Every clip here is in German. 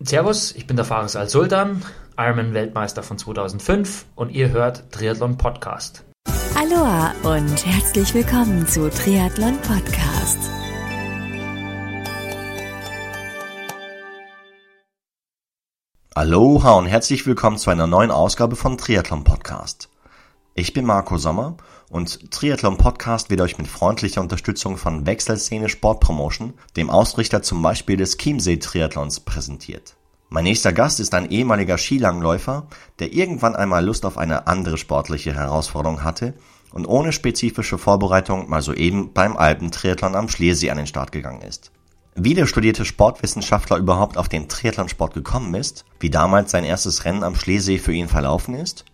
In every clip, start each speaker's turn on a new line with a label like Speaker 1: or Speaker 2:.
Speaker 1: Servus, ich bin der Fares Al-Sultan, Ironman-Weltmeister von 2005 und ihr hört Triathlon Podcast.
Speaker 2: Aloha und herzlich willkommen zu Triathlon Podcast.
Speaker 3: Aloha und herzlich willkommen zu einer neuen Ausgabe von Triathlon Podcast. Ich bin Marco Sommer und Triathlon Podcast wird euch mit freundlicher Unterstützung von Wechselszene Sportpromotion, dem Ausrichter zum Beispiel des Chiemsee Triathlons, präsentiert. Mein nächster Gast ist ein ehemaliger Skilangläufer, der irgendwann einmal Lust auf eine andere sportliche Herausforderung hatte und ohne spezifische Vorbereitung mal soeben beim Alpentriathlon am Schliersee an den Start gegangen ist. Wie der studierte Sportwissenschaftler überhaupt auf den Triathlonsport gekommen ist, wie damals sein erstes Rennen am Schliersee für ihn verlaufen ist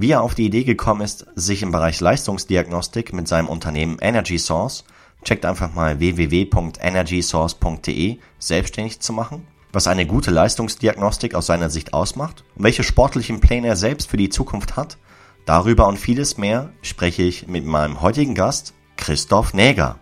Speaker 3: wie er auf die Idee gekommen ist, sich im Bereich Leistungsdiagnostik mit seinem Unternehmen Energy Source, checkt einfach mal www.energysource.de, selbstständig zu machen, was eine gute Leistungsdiagnostik aus seiner Sicht ausmacht und welche sportlichen Pläne er selbst für die Zukunft hat, darüber und vieles mehr spreche ich mit meinem heutigen Gast Christoph Näger.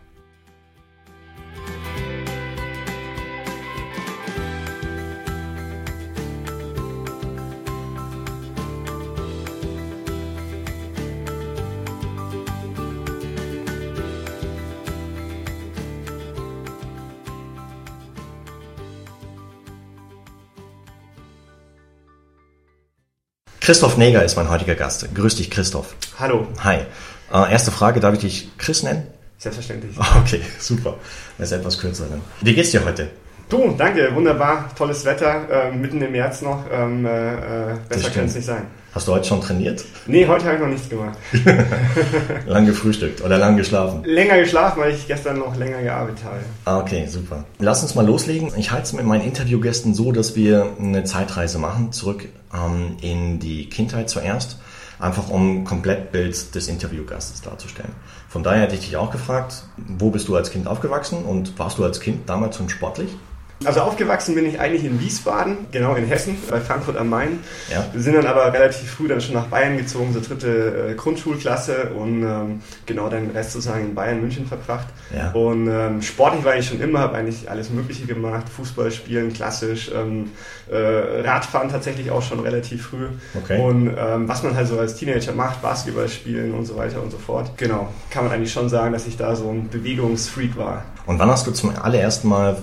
Speaker 3: Christoph Neger ist mein heutiger Gast. Grüß dich, Christoph.
Speaker 4: Hallo.
Speaker 3: Hi. Äh, erste Frage, darf ich dich Chris nennen?
Speaker 4: Selbstverständlich.
Speaker 3: Okay, super. Das ist etwas kürzer dann. Wie geht's dir heute?
Speaker 4: Du, danke, wunderbar, tolles Wetter, äh, mitten im März noch, ähm, äh, äh besser kann es nicht sein.
Speaker 3: Hast du heute schon trainiert?
Speaker 4: Nee, heute habe ich noch nichts gemacht.
Speaker 3: lang gefrühstückt oder lang geschlafen?
Speaker 4: Länger geschlafen, weil ich gestern noch länger gearbeitet habe.
Speaker 3: Ah, okay, super. Lass uns mal loslegen. Ich halte es mit meinen Interviewgästen so, dass wir eine Zeitreise machen, zurück ähm, in die Kindheit zuerst, einfach um komplett Bild des Interviewgastes darzustellen. Von daher hätte ich dich auch gefragt, wo bist du als Kind aufgewachsen und warst du als Kind damals schon sportlich?
Speaker 4: Also aufgewachsen bin ich eigentlich in Wiesbaden, genau in Hessen, bei Frankfurt am Main. Ja. Wir sind dann aber relativ früh dann schon nach Bayern gezogen, so dritte äh, Grundschulklasse und ähm, genau den Rest sozusagen in Bayern, München verbracht. Ja. Und ähm, sportlich war ich schon immer, habe eigentlich alles Mögliche gemacht, Fußball spielen, klassisch, ähm, äh, Radfahren tatsächlich auch schon relativ früh. Okay. Und ähm, was man halt so als Teenager macht, Basketball spielen und so weiter und so fort. Genau, kann man eigentlich schon sagen, dass ich da so ein Bewegungsfreak war.
Speaker 3: Und wann hast du zum allerersten Mal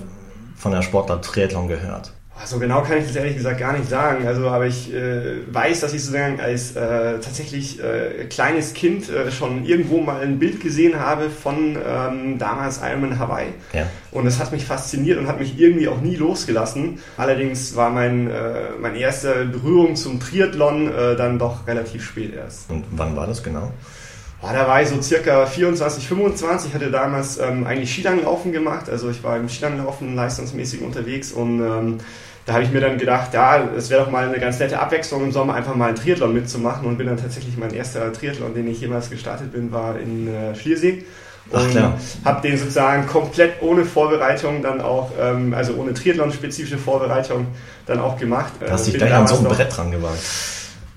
Speaker 3: von der Sportart Triathlon gehört?
Speaker 4: So genau kann ich das ehrlich gesagt gar nicht sagen. Also, aber ich äh, weiß, dass ich sozusagen als äh, tatsächlich äh, kleines Kind äh, schon irgendwo mal ein Bild gesehen habe von ähm, damals Ironman Hawaii. Ja. Und das hat mich fasziniert und hat mich irgendwie auch nie losgelassen. Allerdings war mein, äh, meine erste Berührung zum Triathlon äh, dann doch relativ spät erst.
Speaker 3: Und wann war das genau?
Speaker 4: Da war ich so circa 24, 25, hatte damals ähm, eigentlich Skilanglaufen gemacht. Also ich war im Skilanglaufen leistungsmäßig unterwegs und ähm, da habe ich mir dann gedacht, ja, es wäre doch mal eine ganz nette Abwechslung im Sommer einfach mal einen Triathlon mitzumachen und bin dann tatsächlich mein erster Triathlon, den ich jemals gestartet bin, war in äh, Schliersee. Und habe den sozusagen komplett ohne Vorbereitung dann auch, ähm, also ohne Triathlon-spezifische Vorbereitung dann auch gemacht.
Speaker 3: Du hast äh, dich gleich an so ein Brett dran gewagt.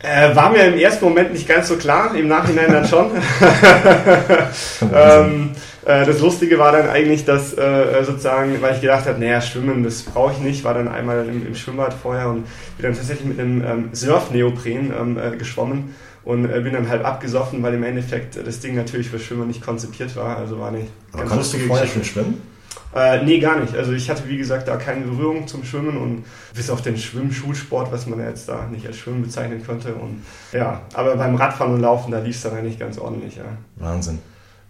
Speaker 4: Äh, war mir im ersten Moment nicht ganz so klar, im Nachhinein dann schon. ähm, äh, das Lustige war dann eigentlich, dass äh, sozusagen, weil ich gedacht habe, naja, schwimmen, das brauche ich nicht, war dann einmal im, im, Schwimmbad vorher und bin dann tatsächlich mit einem ähm, Surf-Neopren ähm, äh, geschwommen und äh, bin dann halb abgesoffen, weil im Endeffekt das Ding natürlich für Schwimmer nicht konzipiert war. Also war nicht.
Speaker 3: Aber konntest du vorher schon schwimmen?
Speaker 4: Äh, nee, gar nicht. Also ich hatte, wie gesagt, da keine Berührung zum Schwimmen und bis auf den Schwimmschulsport, was man jetzt da nicht als Schwimmen bezeichnen könnte. Und ja, aber beim Radfahren und Laufen, da lief es dann eigentlich ganz ordentlich, ja.
Speaker 3: Wahnsinn.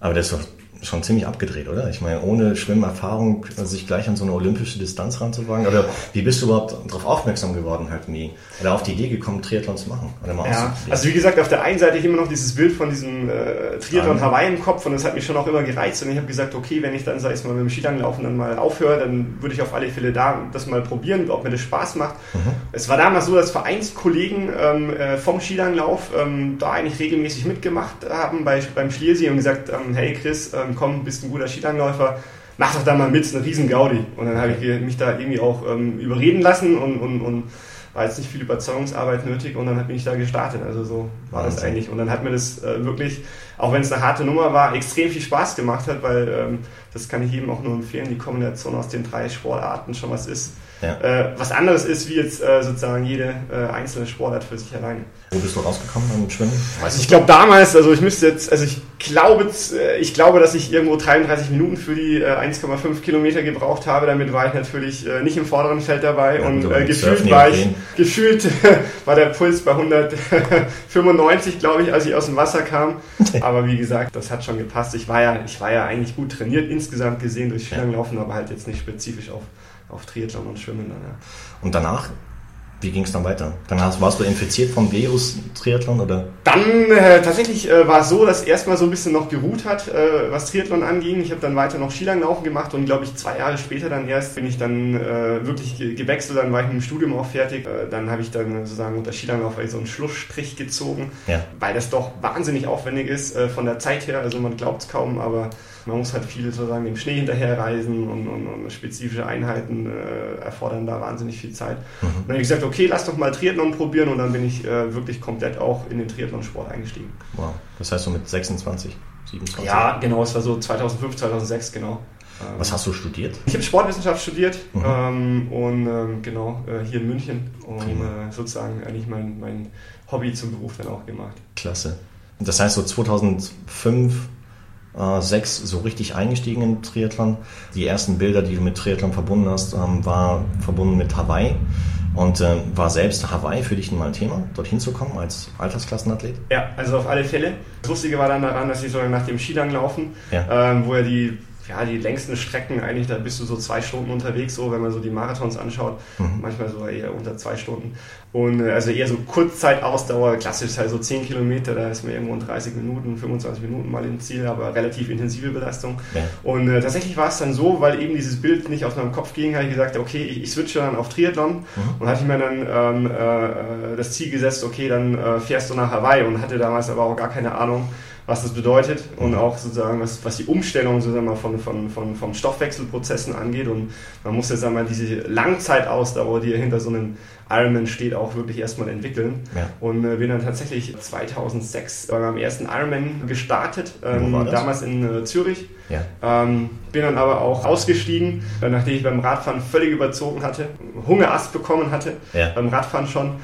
Speaker 3: Aber das ist doch schon ziemlich abgedreht, oder? Ich meine, ohne Schwimmerfahrung sich gleich an so eine olympische Distanz ranzuwagen. Oder wie bist du überhaupt darauf aufmerksam geworden, halt nie? Oder auf die Idee gekommen, Triathlon zu machen? Oder
Speaker 4: mal ja, also wie gesagt, auf der einen Seite immer noch dieses Bild von diesem äh, Triathlon Hawaii im Kopf und das hat mich schon auch immer gereizt und ich habe gesagt, okay, wenn ich dann, sag ich mal, mit dem Skilanglaufen dann mal aufhöre, dann würde ich auf alle Fälle da das mal probieren, ob mir das Spaß macht. Mhm. Es war damals so, dass Vereinskollegen ähm, äh, vom Skilanglauf ähm, da eigentlich regelmäßig mitgemacht haben bei, beim Schliersee und gesagt, ähm, hey Chris, ähm, komm, bist ein guter Skilangläufer, mach doch da mal mit, eine riesen Gaudi. Und dann habe ich mich da irgendwie auch ähm, überreden lassen und, und, und war jetzt nicht viel Überzeugungsarbeit nötig und dann bin ich da gestartet. Also so war das eigentlich. Und dann hat mir das äh, wirklich, auch wenn es eine harte Nummer war, extrem viel Spaß gemacht hat, weil ähm, das kann ich jedem auch nur empfehlen, die Kombination aus den drei Sportarten schon was ist ja. äh, was anderes ist wie jetzt äh, sozusagen jede äh, einzelne Sportart für sich alleine.
Speaker 3: Wo bist du rausgekommen beim Schwimmen?
Speaker 4: Also ich glaube damals, also ich müsste jetzt, also ich glaube, ich glaube, dass ich irgendwo 33 Minuten für die 1,5 äh, Kilometer gebraucht habe. Damit war ich natürlich äh, nicht im vorderen Feld dabei ja, und gefühlt war ich, gefühlt war der Puls bei 195, glaube ich, als ich aus dem Wasser kam. Aber wie gesagt, das hat schon gepasst. Ich war ja, ich war ja eigentlich gut trainiert insgesamt gesehen durch Skilanglaufen, aber halt jetzt nicht spezifisch auf auf Triathlon und Schwimmen dann, ja.
Speaker 3: Und danach wie ging es dann weiter? Dann hast, warst du infiziert vom Virus Triathlon oder?
Speaker 4: Dann äh, tatsächlich äh, war es so, dass erstmal so ein bisschen noch geruht hat, äh, was Triathlon anging. Ich habe dann weiter noch Skilanglaufen gemacht und glaube ich zwei Jahre später dann erst bin ich dann äh, wirklich ge gewechselt. Dann war ich mit dem Studium auch fertig. Äh, dann habe ich dann sozusagen unter Skilanglauf so einen Schlussstrich gezogen, ja. weil das doch wahnsinnig aufwendig ist äh, von der Zeit her. Also man glaubt es kaum, aber man muss halt viel sozusagen dem Schnee hinterherreisen und, und, und spezifische Einheiten äh, erfordern da wahnsinnig viel Zeit. Mhm. Und dann habe ich gesagt, okay, lass doch mal Triathlon probieren und dann bin ich äh, wirklich komplett auch in den Triathlon-Sport eingestiegen.
Speaker 3: Wow, das heißt so mit 26, 27?
Speaker 4: Ja, genau, es war so 2005, 2006, genau.
Speaker 3: Was hast du studiert?
Speaker 4: Ich habe Sportwissenschaft studiert mhm. ähm, und ähm, genau äh, hier in München und äh, sozusagen eigentlich mein, mein Hobby zum Beruf dann auch gemacht.
Speaker 3: Klasse. Das heißt so 2005 äh, sechs so richtig eingestiegen in Triathlon. Die ersten Bilder, die du mit Triathlon verbunden hast, ähm, war verbunden mit Hawaii. Und äh, war selbst Hawaii für dich mal ein Thema, dorthin zu kommen als Altersklassenathlet?
Speaker 4: Ja, also auf alle Fälle. Das Lustige war dann daran, dass ich so nach dem Skilanglaufen, ja. ähm, wo ja die ja, die längsten Strecken eigentlich, da bist du so zwei Stunden unterwegs, so wenn man so die Marathons anschaut, mhm. manchmal so eher unter zwei Stunden. Und äh, also eher so Kurzzeitausdauer, klassisch halt so 10 Kilometer, da ist man irgendwo in 30 Minuten, 25 Minuten mal im Ziel, aber relativ intensive Belastung. Ja. Und äh, tatsächlich war es dann so, weil eben dieses Bild nicht aus meinem Kopf ging, habe ich gesagt, okay, ich, ich switche dann auf Triathlon mhm. und hatte ich mir dann ähm, äh, das Ziel gesetzt, okay, dann äh, fährst du nach Hawaii und hatte damals aber auch gar keine Ahnung, was das bedeutet und auch sozusagen, was, was die Umstellung sozusagen mal von, von, von, von Stoffwechselprozessen angeht. Und man muss jetzt einmal diese Langzeitausdauer, die hinter so einem Ironman steht, auch wirklich erstmal entwickeln. Ja. Und äh, bin dann tatsächlich 2006 beim ersten Ironman gestartet, ähm, damals in äh, Zürich. Ja. Ähm, bin dann aber auch ausgestiegen, äh, nachdem ich beim Radfahren völlig überzogen hatte, Hungerast bekommen hatte, ja. beim Radfahren schon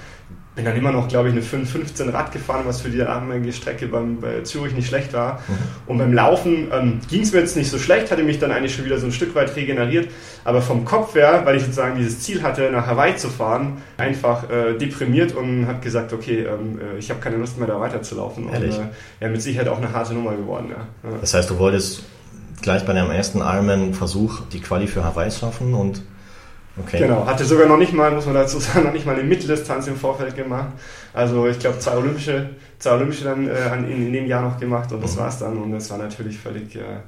Speaker 4: bin dann immer noch, glaube ich, eine 5,15 Rad gefahren, was für die damalige Strecke beim, bei Zürich nicht schlecht war. Mhm. Und beim Laufen ähm, ging es mir jetzt nicht so schlecht, hatte mich dann eigentlich schon wieder so ein Stück weit regeneriert. Aber vom Kopf her, weil ich sozusagen dieses Ziel hatte, nach Hawaii zu fahren, einfach äh, deprimiert und habe gesagt, okay, ähm, äh, ich habe keine Lust mehr da weiterzulaufen. Ehrlich? Und äh, ja, mit Sicherheit auch eine harte Nummer geworden. Ja.
Speaker 3: Das heißt, du wolltest gleich bei deinem ersten Ironman-Versuch die Quali für Hawaii schaffen und
Speaker 4: Okay. Genau, hatte sogar noch nicht mal, muss man dazu sagen, noch nicht mal eine Mitteldistanz im Vorfeld gemacht. Also ich glaube zwei Olympische, zwei Olympische dann äh, in, in, dem Jahr noch gemacht und das mhm. war's dann. Und das war natürlich völlig äh,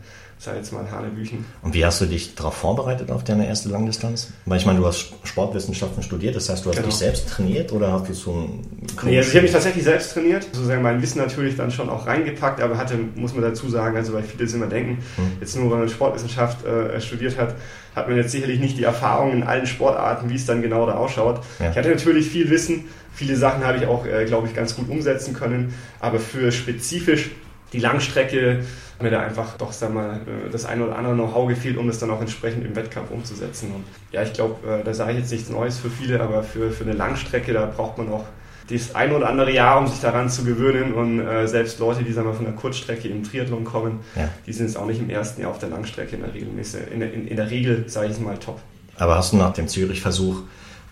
Speaker 4: mal Hanebüchen.
Speaker 3: Und wie hast du dich darauf vorbereitet auf deine erste Langdistanz? Weil ich meine, du hast Sportwissenschaften studiert, das heißt, du hast genau. dich selbst trainiert oder hast du so ein
Speaker 4: Nee, also ich habe mich tatsächlich selbst trainiert, sozusagen mein Wissen natürlich dann schon auch reingepackt, aber hatte, muss man dazu sagen, also weil viele es immer denken, hm. jetzt nur weil man Sportwissenschaft äh, studiert hat, hat man jetzt sicherlich nicht die Erfahrung in allen Sportarten, wie es dann genau da ausschaut. Ja. Ich hatte natürlich viel Wissen, viele Sachen habe ich auch, äh, glaube ich, ganz gut umsetzen können, aber für spezifisch die Langstrecke mir da einfach doch sag mal, äh, das eine oder andere Know-how gefehlt, um das dann auch entsprechend im Wettkampf umzusetzen. Und ja, ich glaube, äh, da sage ich jetzt nichts Neues für viele, aber für, für eine Langstrecke, da braucht man auch das ein oder andere Jahr, um sich daran zu gewöhnen. Und äh, selbst Leute, die sagen wir, von der Kurzstrecke im Triathlon kommen, ja. die sind jetzt auch nicht im ersten Jahr auf der Langstrecke in der Regel, in der, in, in der Regel, sage ich mal, top.
Speaker 3: Aber hast du nach dem Zürich-Versuch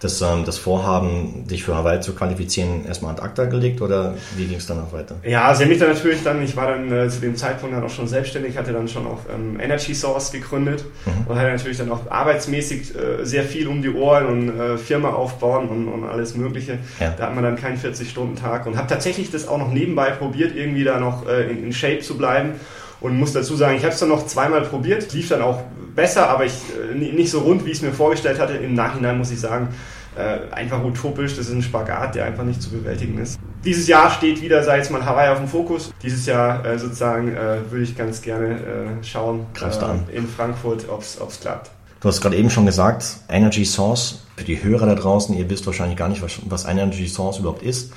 Speaker 3: das, ähm, das Vorhaben, dich für Hawaii zu qualifizieren, erstmal ad acta gelegt oder wie ging es danach weiter?
Speaker 4: Ja, sie haben mich dann natürlich dann, ich war dann äh, zu dem Zeitpunkt dann auch schon selbstständig, hatte dann schon auch ähm, Energy Source gegründet mhm. und hatte natürlich dann auch arbeitsmäßig äh, sehr viel um die Ohren und äh, Firma aufbauen und, und alles Mögliche. Ja. Da hat man dann keinen 40-Stunden-Tag und habe tatsächlich das auch noch nebenbei probiert, irgendwie da noch äh, in, in Shape zu bleiben und muss dazu sagen, ich habe es dann noch zweimal probiert, lief dann auch besser, aber ich, äh, nicht so rund, wie ich es mir vorgestellt hatte. Im Nachhinein muss ich sagen, äh, einfach utopisch. Das ist ein Spagat, der einfach nicht zu bewältigen ist. Dieses Jahr steht wieder, sei es mal Hawaii auf dem Fokus. Dieses Jahr äh, sozusagen äh, würde ich ganz gerne äh, schauen äh, in Frankfurt, ob es klappt.
Speaker 3: Du hast gerade eben schon gesagt, Energy Source. Für die Hörer da draußen, ihr wisst wahrscheinlich gar nicht, was, was Energy Source überhaupt ist.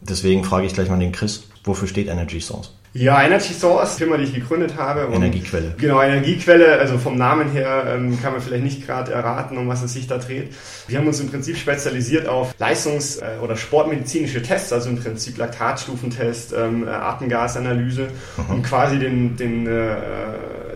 Speaker 3: Deswegen frage ich gleich mal den Chris, wofür steht Energy Source?
Speaker 4: Ja, Energy Source, Firma, die ich gegründet habe.
Speaker 3: Und Energiequelle.
Speaker 4: Genau, Energiequelle. Also vom Namen her ähm, kann man vielleicht nicht gerade erraten, um was es sich da dreht. Wir haben uns im Prinzip spezialisiert auf Leistungs- äh, oder sportmedizinische Tests, also im Prinzip Laktatstufentest, ähm, Atemgasanalyse, mhm. um quasi den, den äh,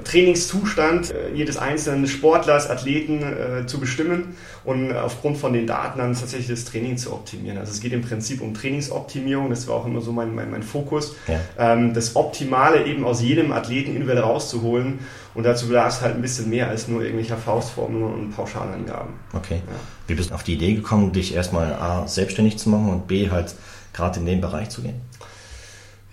Speaker 4: Trainingszustand äh, jedes einzelnen Sportlers, Athleten äh, zu bestimmen und aufgrund von den Daten dann tatsächlich das Training zu optimieren. Also es geht im Prinzip um Trainingsoptimierung, das war auch immer so mein, mein, mein Fokus, ja. ähm, das Optimale eben aus jedem Athleten individuell rauszuholen und dazu bedarf es halt ein bisschen mehr als nur irgendwelcher Faustformeln und Pauschalangaben.
Speaker 3: Okay. Ja. Wie bist du auf die Idee gekommen, dich erstmal A, selbstständig zu machen und B, halt gerade in den Bereich zu gehen?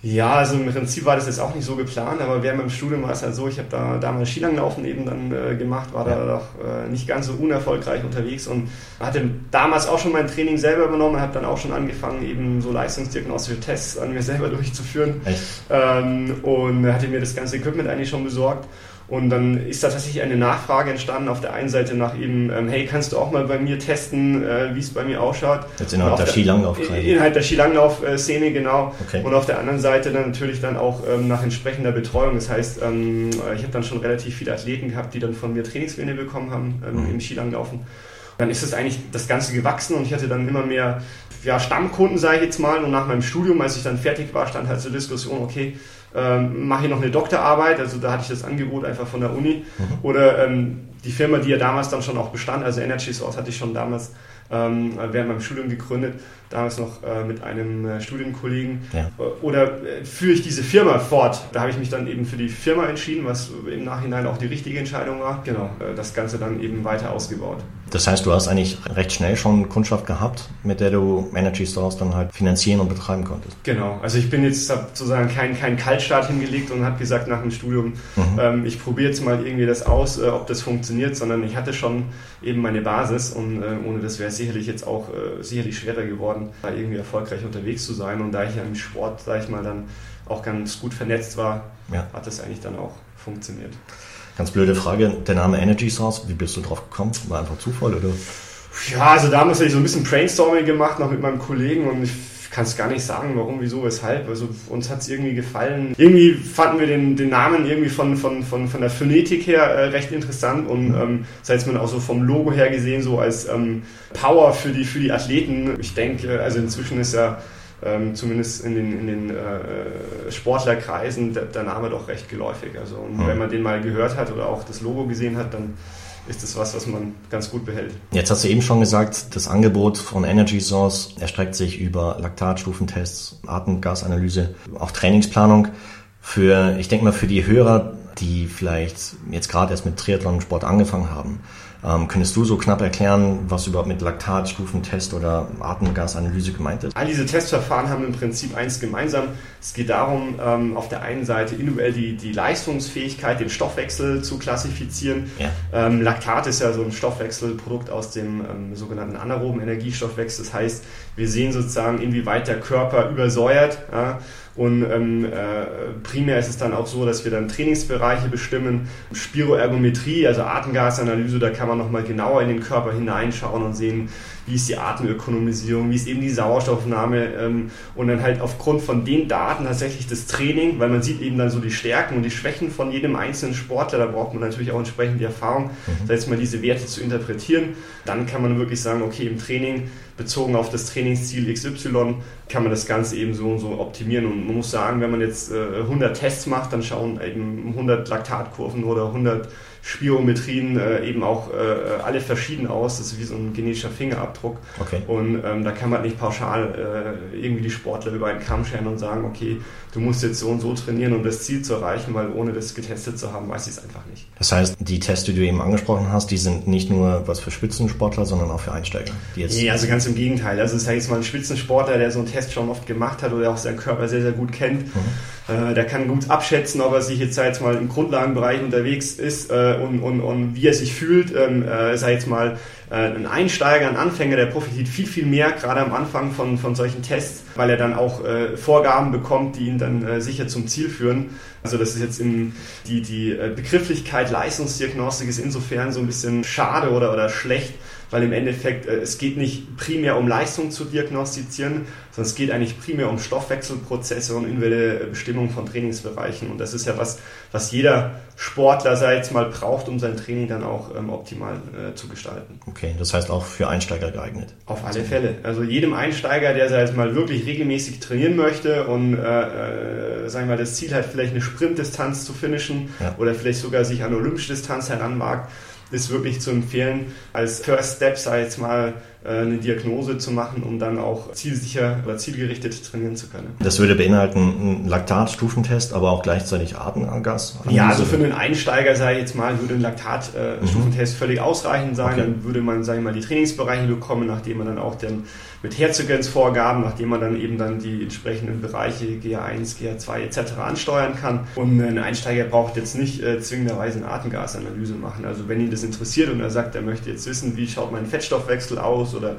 Speaker 4: Ja, also im Prinzip war das jetzt auch nicht so geplant, aber während meinem Studium war es halt so, ich habe da damals Skilanglaufen eben dann äh, gemacht, war da doch äh, nicht ganz so unerfolgreich unterwegs und hatte damals auch schon mein Training selber übernommen, habe dann auch schon angefangen, eben so leistungsdiagnostische Tests an mir selber durchzuführen. Ähm, und hatte mir das ganze Equipment eigentlich schon besorgt und dann ist da tatsächlich eine Nachfrage entstanden auf der einen Seite nach eben, ähm, hey, kannst du auch mal bei mir testen, äh, wie es bei mir ausschaut?
Speaker 3: Jetzt innerhalb der, der Skilanglauf-Szene.
Speaker 4: Innerhalb der Skilanglauf-Szene, genau. Okay. Und auf der anderen Seite dann natürlich dann auch ähm, nach entsprechender Betreuung. Das heißt, ähm, ich habe dann schon relativ viele Athleten gehabt, die dann von mir Trainingspläne bekommen haben ähm, mhm. im Skilanglaufen. Dann ist es eigentlich das Ganze gewachsen und ich hatte dann immer mehr ja, Stammkunden, sage ich jetzt mal. Und nach meinem Studium, als ich dann fertig war, stand halt zur Diskussion, okay, ähm, mache ich noch eine Doktorarbeit, also da hatte ich das Angebot einfach von der Uni. Mhm. Oder ähm, die Firma, die ja damals dann schon auch bestand, also Energy Source hatte ich schon damals ähm, während meinem Studium gegründet, damals noch äh, mit einem äh, Studienkollegen. Ja. Äh, oder äh, führe ich diese Firma fort? Da habe ich mich dann eben für die Firma entschieden, was im Nachhinein auch die richtige Entscheidung war. Genau, äh, das Ganze dann eben weiter ausgebaut.
Speaker 3: Das heißt, du hast eigentlich recht schnell schon Kundschaft gehabt, mit der du Energy Stores dann halt finanzieren und betreiben konntest.
Speaker 4: Genau, also ich bin jetzt sozusagen kein, kein Kaltstart hingelegt und habe gesagt nach dem Studium, mhm. ähm, ich probiere jetzt mal irgendwie das aus, äh, ob das funktioniert, sondern ich hatte schon eben meine Basis und ohne das wäre es sicherlich jetzt auch sicherlich schwerer geworden, da irgendwie erfolgreich unterwegs zu sein und da ich ja im Sport, sag ich mal, dann auch ganz gut vernetzt war, ja. hat das eigentlich dann auch funktioniert.
Speaker 3: Ganz blöde Frage, der Name Energy Source, wie bist du drauf gekommen? War einfach Zufall oder?
Speaker 4: Ja, also damals habe ich so ein bisschen Brainstorming gemacht, noch mit meinem Kollegen und ich kann es gar nicht sagen, warum, wieso, weshalb. Also uns hat es irgendwie gefallen. Irgendwie fanden wir den, den Namen irgendwie von, von, von, von der Phonetik her äh, recht interessant und ähm, sei es mal auch so vom Logo her gesehen, so als ähm, Power für die, für die Athleten. Ich denke, also inzwischen ist ja ähm, zumindest in den, in den äh, Sportlerkreisen der, der, Name doch recht geläufig. Also mhm. wenn man den mal gehört hat oder auch das Logo gesehen hat, dann ist das was, was man ganz gut behält.
Speaker 3: Jetzt hast du eben schon gesagt, das Angebot von Energy Source erstreckt sich über Laktatstufentests, Atemgasanalyse, auch Trainingsplanung. Für, ich denke mal, für die Hörer, die vielleicht jetzt gerade erst mit Triathlon-Sport angefangen haben, ähm, könntest du so knapp erklären, was überhaupt mit Laktatstufentest oder Atemgasanalyse gemeint ist?
Speaker 4: All diese Testverfahren haben im Prinzip eins gemeinsam. Es geht darum, ähm, auf der einen Seite individuell die, die Leistungsfähigkeit, den Stoffwechsel zu klassifizieren. Ja. Ähm, Laktat ist ja so ein Stoffwechselprodukt aus dem ähm, sogenannten anaeroben Energiestoffwechsel. Das heißt, wir sehen sozusagen, inwieweit der Körper übersäuert. Ja, und ähm, äh, primär ist es dann auch so, dass wir dann Trainingsbereiche bestimmen, Spiroergometrie, also Atemgasanalyse, da kann man nochmal genauer in den Körper hineinschauen und sehen, wie ist die Atemökonomisierung, wie ist eben die Sauerstoffnahme ähm, und dann halt aufgrund von den Daten tatsächlich das Training, weil man sieht eben dann so die Stärken und die Schwächen von jedem einzelnen Sportler, da braucht man natürlich auch entsprechend die Erfahrung, mhm. das heißt mal diese Werte zu interpretieren. Dann kann man wirklich sagen, okay, im Training bezogen auf das Trainingsziel XY kann man das Ganze eben so und so optimieren. Und man muss sagen, wenn man jetzt äh, 100 Tests macht, dann schauen eben 100 Laktatkurven oder 100 Spirometrien äh, eben auch äh, alle verschieden aus. Das ist wie so ein genetischer Fingerabdruck. Okay. Und ähm, da kann man nicht pauschal äh, irgendwie die Sportler über einen Kamm scheren und sagen, okay, du musst jetzt so und so trainieren, um das Ziel zu erreichen, weil ohne das getestet zu haben, weiß ich es einfach nicht.
Speaker 3: Das heißt, die Tests, die du eben angesprochen hast, die sind nicht nur was für Spitzensportler, sondern auch für Einsteiger.
Speaker 4: Die jetzt nee, also ganz im Gegenteil. Also es ist jetzt mal ein Spitzensportler, der so einen Test schon oft gemacht hat oder auch seinen Körper sehr, sehr gut kennt. Mhm. Äh, der kann gut abschätzen, ob er sich jetzt, jetzt mal im Grundlagenbereich unterwegs ist äh, und, und, und wie er sich fühlt. Ähm, äh, sei jetzt mal äh, ein Einsteiger, ein Anfänger, der profitiert viel, viel mehr, gerade am Anfang von, von solchen Tests, weil er dann auch äh, Vorgaben bekommt, die ihn dann äh, sicher zum Ziel führen. Also das ist jetzt in die, die äh, Begrifflichkeit Leistungsdiagnostik ist insofern so ein bisschen schade oder, oder schlecht, weil im Endeffekt äh, es geht nicht primär um Leistung zu diagnostizieren, sondern es geht eigentlich primär um Stoffwechselprozesse und individuelle Bestimmung von Trainingsbereichen. Und das ist ja was, was jeder Sportler, sei jetzt mal, braucht, um sein Training dann auch ähm, optimal äh, zu gestalten.
Speaker 3: Okay, das heißt auch für Einsteiger geeignet.
Speaker 4: Auf alle Fälle. Also jedem Einsteiger, der sei jetzt mal wirklich regelmäßig trainieren möchte und äh, äh, sagen wir mal das Ziel hat, vielleicht eine Sprintdistanz zu finishen ja. oder vielleicht sogar sich an olympische Distanz heranwagt, ist wirklich zu empfehlen, als First Step, sei jetzt mal, eine Diagnose zu machen, um dann auch zielsicher oder zielgerichtet trainieren zu können.
Speaker 3: Das würde beinhalten einen Laktatstufentest, aber auch gleichzeitig Atemgas?
Speaker 4: Ja, also für einen Einsteiger, sage ich jetzt mal, würde ein Laktatstufentest mhm. völlig ausreichend sein. Okay. Dann würde man, sage ich mal, die Trainingsbereiche bekommen, nachdem man dann auch den mit Herzogensvorgaben, nachdem man dann eben dann die entsprechenden Bereiche GA1, GA2 etc. ansteuern kann. Und ein Einsteiger braucht jetzt nicht äh, zwingenderweise eine Atemgasanalyse machen. Also wenn ihn das interessiert und er sagt, er möchte jetzt wissen, wie schaut mein Fettstoffwechsel aus oder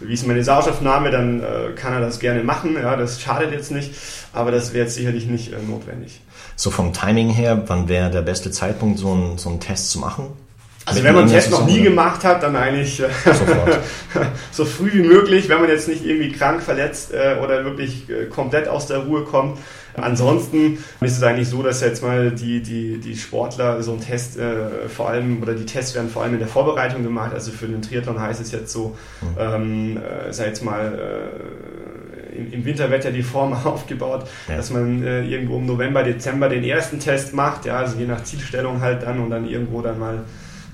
Speaker 4: wie ist meine Sauerstoffnahme, dann äh, kann er das gerne machen. Ja, das schadet jetzt nicht, aber das wäre jetzt sicherlich nicht äh, notwendig.
Speaker 3: So vom Timing her, wann wäre der beste Zeitpunkt, so einen, so einen Test zu machen?
Speaker 4: Also wenn man einen Test noch nie gemacht hat, dann eigentlich äh, so früh wie möglich, wenn man jetzt nicht irgendwie krank, verletzt äh, oder wirklich äh, komplett aus der Ruhe kommt. Ansonsten ist es eigentlich so, dass jetzt mal die, die, die Sportler so einen Test äh, vor allem, oder die Tests werden vor allem in der Vorbereitung gemacht. Also für den Triathlon heißt es jetzt so, mhm. ähm, äh, sei jetzt mal äh, im, im Winter wird ja die Form aufgebaut, ja. dass man äh, irgendwo im November, Dezember den ersten Test macht, ja, also je nach Zielstellung halt dann und dann irgendwo dann mal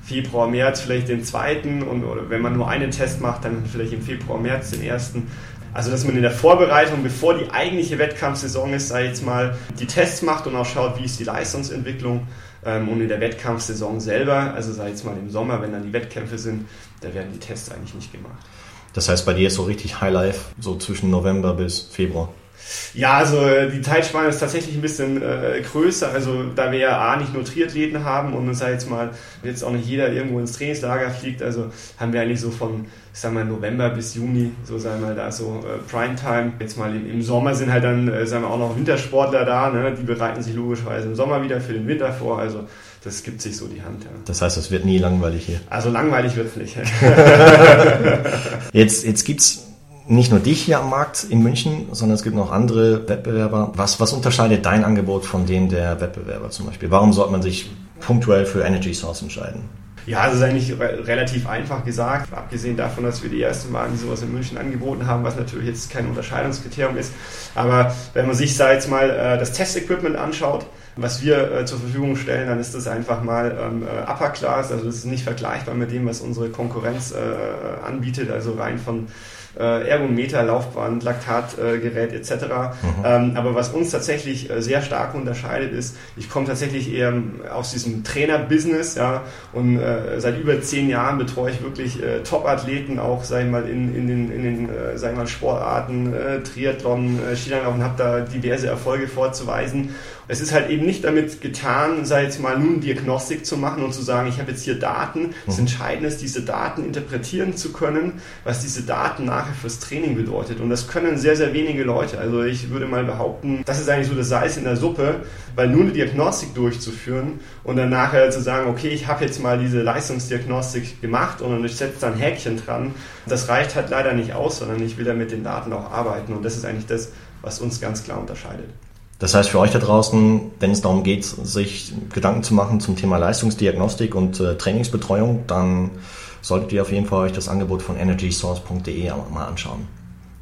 Speaker 4: Februar, März vielleicht den zweiten und oder wenn man nur einen Test macht, dann vielleicht im Februar, März den ersten. Also dass man in der Vorbereitung, bevor die eigentliche Wettkampfsaison ist, sei jetzt mal die Tests macht und auch schaut, wie ist die Leistungsentwicklung ähm, und in der Wettkampfsaison selber, also sei jetzt mal im Sommer, wenn dann die Wettkämpfe sind, da werden die Tests eigentlich nicht gemacht.
Speaker 3: Das heißt bei dir ist so richtig Highlife, so zwischen November bis Februar.
Speaker 4: Ja, also äh, die Zeitspanne ist tatsächlich ein bisschen äh, größer. Also da wir ja A nicht nur Triathleten haben und sei jetzt mal jetzt auch nicht jeder irgendwo ins Trainingslager fliegt, also haben wir eigentlich so von, ich sag mal, November bis Juni, so sagen wir mal da so äh, Primetime. Jetzt mal im, im, Sommer sind halt dann, äh, sagen wir auch noch Wintersportler da, ne? die bereiten sich logischerweise im Sommer wieder für den Winter vor. Also das gibt sich so die Hand. Ja.
Speaker 3: Das heißt, es wird nie langweilig hier.
Speaker 4: Also langweilig wird es nicht.
Speaker 3: jetzt jetzt gibt's nicht nur dich hier am Markt in München, sondern es gibt noch andere Wettbewerber. Was, was unterscheidet dein Angebot von dem der Wettbewerber zum Beispiel? Warum sollte man sich punktuell für Energy Source entscheiden?
Speaker 4: Ja, das ist eigentlich re relativ einfach gesagt. Abgesehen davon, dass wir die ersten die sowas in München angeboten haben, was natürlich jetzt kein Unterscheidungskriterium ist. Aber wenn man sich da jetzt mal äh, das Testequipment anschaut, was wir äh, zur Verfügung stellen, dann ist das einfach mal ähm, äh, Upper Class. Also das ist nicht vergleichbar mit dem, was unsere Konkurrenz anbietet. Also rein von äh, Ergometer, Laufband, Laktatgerät äh, etc. Mhm. Ähm, aber was uns tatsächlich äh, sehr stark unterscheidet ist, ich komme tatsächlich eher aus diesem Trainer-Business ja, und äh, seit über zehn Jahren betreue ich wirklich äh, Top-Athleten, auch sag ich mal, in, in den, in den äh, sag ich mal, Sportarten, äh, Triathlon, äh, Skilanglauf und habe da diverse Erfolge vorzuweisen es ist halt eben nicht damit getan, sei jetzt mal nun Diagnostik zu machen und zu sagen, ich habe jetzt hier Daten. Das mhm. Entscheidende ist, diese Daten interpretieren zu können, was diese Daten nachher fürs Training bedeutet. Und das können sehr, sehr wenige Leute. Also ich würde mal behaupten, das ist eigentlich so das Salz in der Suppe, weil nur eine Diagnostik durchzuführen und dann nachher zu sagen, okay, ich habe jetzt mal diese Leistungsdiagnostik gemacht und ich setze da ein Häkchen dran, das reicht halt leider nicht aus, sondern ich will da mit den Daten auch arbeiten. Und das ist eigentlich das, was uns ganz klar unterscheidet.
Speaker 3: Das heißt für euch da draußen, wenn es darum geht, sich Gedanken zu machen zum Thema Leistungsdiagnostik und äh, Trainingsbetreuung, dann solltet ihr auf jeden Fall euch das Angebot von energysource.de mal anschauen.